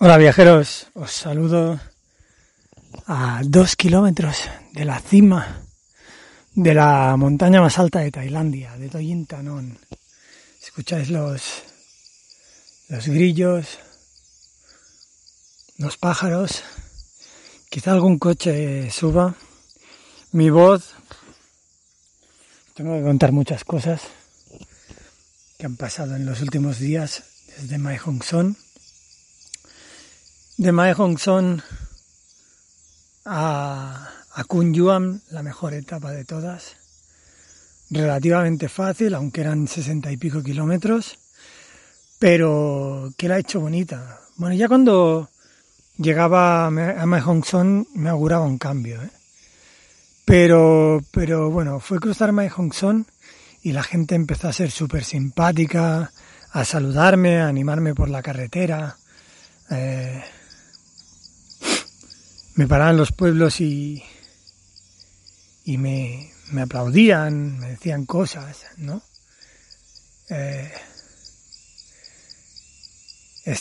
Hola viajeros, os saludo a dos kilómetros de la cima de la montaña más alta de Tailandia, de Toyin Tanon. Escucháis los, los grillos, los pájaros, quizá algún coche suba. Mi voz, tengo que contar muchas cosas que han pasado en los últimos días desde Mae Hong Son. De Mae Hong Son a, a Kun Yuan, la mejor etapa de todas. Relativamente fácil, aunque eran sesenta y pico kilómetros, pero que la ha hecho bonita. Bueno, ya cuando llegaba a Mae Hong Son me auguraba un cambio, ¿eh? Pero, pero bueno, fue cruzar Mae Hong Son y la gente empezó a ser súper simpática, a saludarme, a animarme por la carretera. Eh, me paraban los pueblos y, y me, me aplaudían, me decían cosas, ¿no? Eh,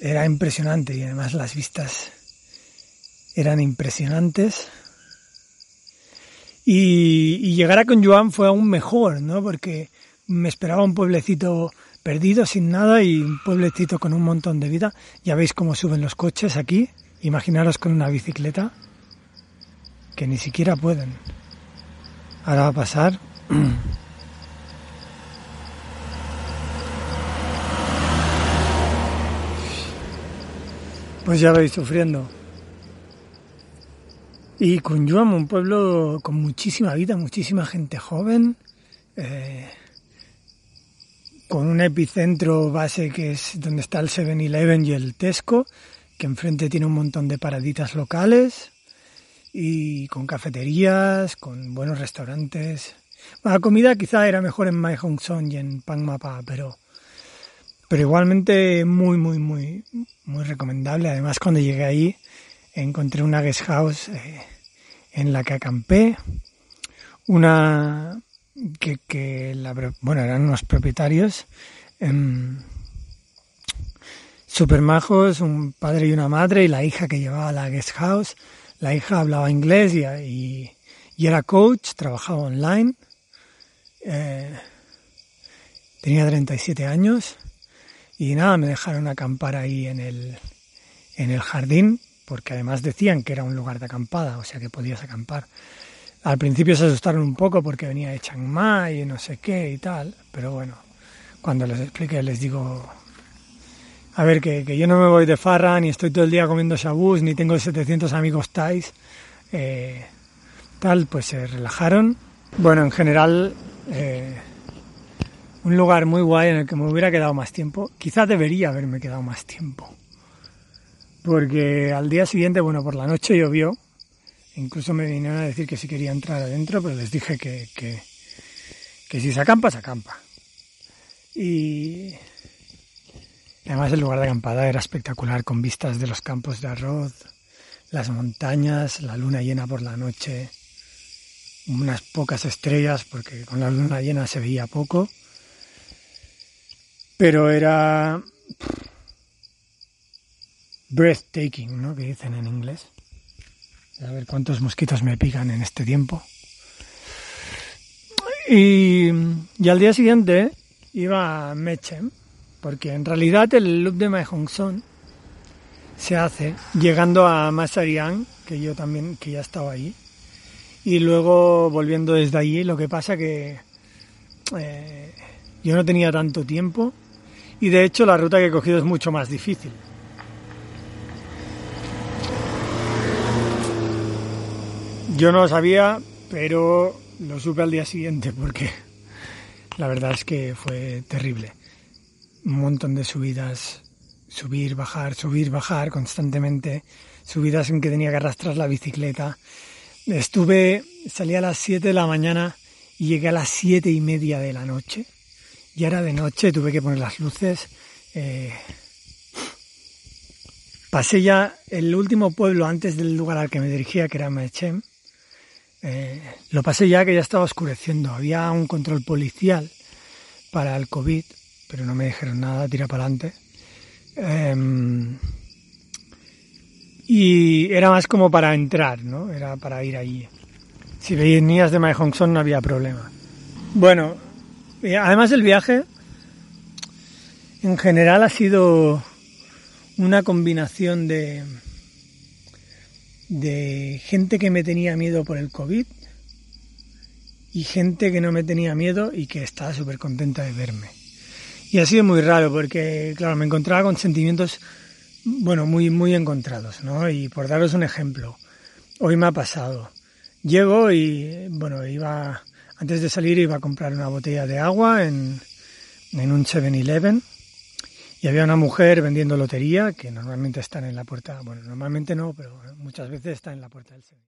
era impresionante y además las vistas eran impresionantes. Y, llegar a Conjuan fue aún mejor, ¿no? Porque me esperaba un pueblecito perdido, sin nada, y un pueblecito con un montón de vida. Ya veis cómo suben los coches aquí. Imaginaros con una bicicleta, que ni siquiera pueden. Ahora va a pasar. Pues ya veis sufriendo. Y Kunyuam, un pueblo con muchísima vida, muchísima gente joven, eh, con un epicentro base que es donde está el 7-Eleven y el Tesco, que enfrente tiene un montón de paraditas locales y con cafeterías, con buenos restaurantes. La comida quizá era mejor en Mae Hong Son y en Pang Mapa, pero, pero igualmente muy, muy, muy, muy recomendable. Además, cuando llegué ahí, encontré una guest house eh, en la que acampé, una que, que la, bueno, eran unos propietarios em, super majos, un padre y una madre y la hija que llevaba la guest house. La hija hablaba inglés y, era coach, trabajaba online. Eh, tenía 37 años y nada, me dejaron acampar ahí en el, en el jardín, porque además decían que era un lugar de acampada, o sea que podías acampar. Al principio se asustaron un poco porque venía de Chiang Mai y no sé qué y tal, pero bueno, cuando les expliqué les digo, a ver, que, que yo no me voy de farra, ni estoy todo el día comiendo shabús, ni tengo 700 amigos thais, eh, tal, pues se relajaron. Bueno, en general, eh, un lugar muy guay en el que me hubiera quedado más tiempo. Quizá debería haberme quedado más tiempo. Porque al día siguiente, bueno, por la noche llovió. Incluso me vinieron a decir que si quería entrar adentro, pero les dije que, que, que si se acampa, se acampa. Y además el lugar de acampada era espectacular, con vistas de los campos de arroz, las montañas, la luna llena por la noche, unas pocas estrellas, porque con la luna llena se veía poco. Pero era breathtaking, ¿no? Que dicen en inglés. A ver cuántos mosquitos me pican en este tiempo. Y, y al día siguiente iba a Mechem, porque en realidad el loop de Mae Hong Son se hace llegando a Masariang, que yo también, que ya estaba ahí, y luego volviendo desde allí. Lo que pasa que eh, yo no tenía tanto tiempo y de hecho la ruta que he cogido es mucho más difícil. Yo no lo sabía, pero lo supe al día siguiente porque la verdad es que fue terrible. Un montón de subidas, subir, bajar, subir, bajar constantemente, subidas en que tenía que arrastrar la bicicleta. Estuve, salí a las 7 de la mañana y llegué a las siete y media de la noche. Ya era de noche, tuve que poner las luces. Eh, pasé ya el último pueblo antes del lugar al que me dirigía, que era Mechem. Eh, lo pasé ya que ya estaba oscureciendo. Había un control policial para el COVID, pero no me dijeron nada, tira para adelante. Em, y era más como para entrar, ¿no? Era para ir allí. Si venías de Mae Hong no había problema. Bueno, además el viaje en general ha sido una combinación de de gente que me tenía miedo por el COVID y gente que no me tenía miedo y que estaba súper contenta de verme. Y ha sido muy raro porque, claro, me encontraba con sentimientos bueno, muy, muy encontrados, ¿no? Y por daros un ejemplo, hoy me ha pasado. Llego y, bueno, iba, antes de salir iba a comprar una botella de agua en, en un 7-Eleven y había una mujer vendiendo lotería que normalmente están en la puerta, bueno, normalmente no, pero muchas veces está en la puerta del 7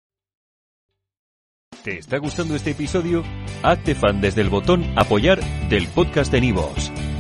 ¿Te está gustando este episodio? Hazte fan desde el botón apoyar del podcast de Nivos.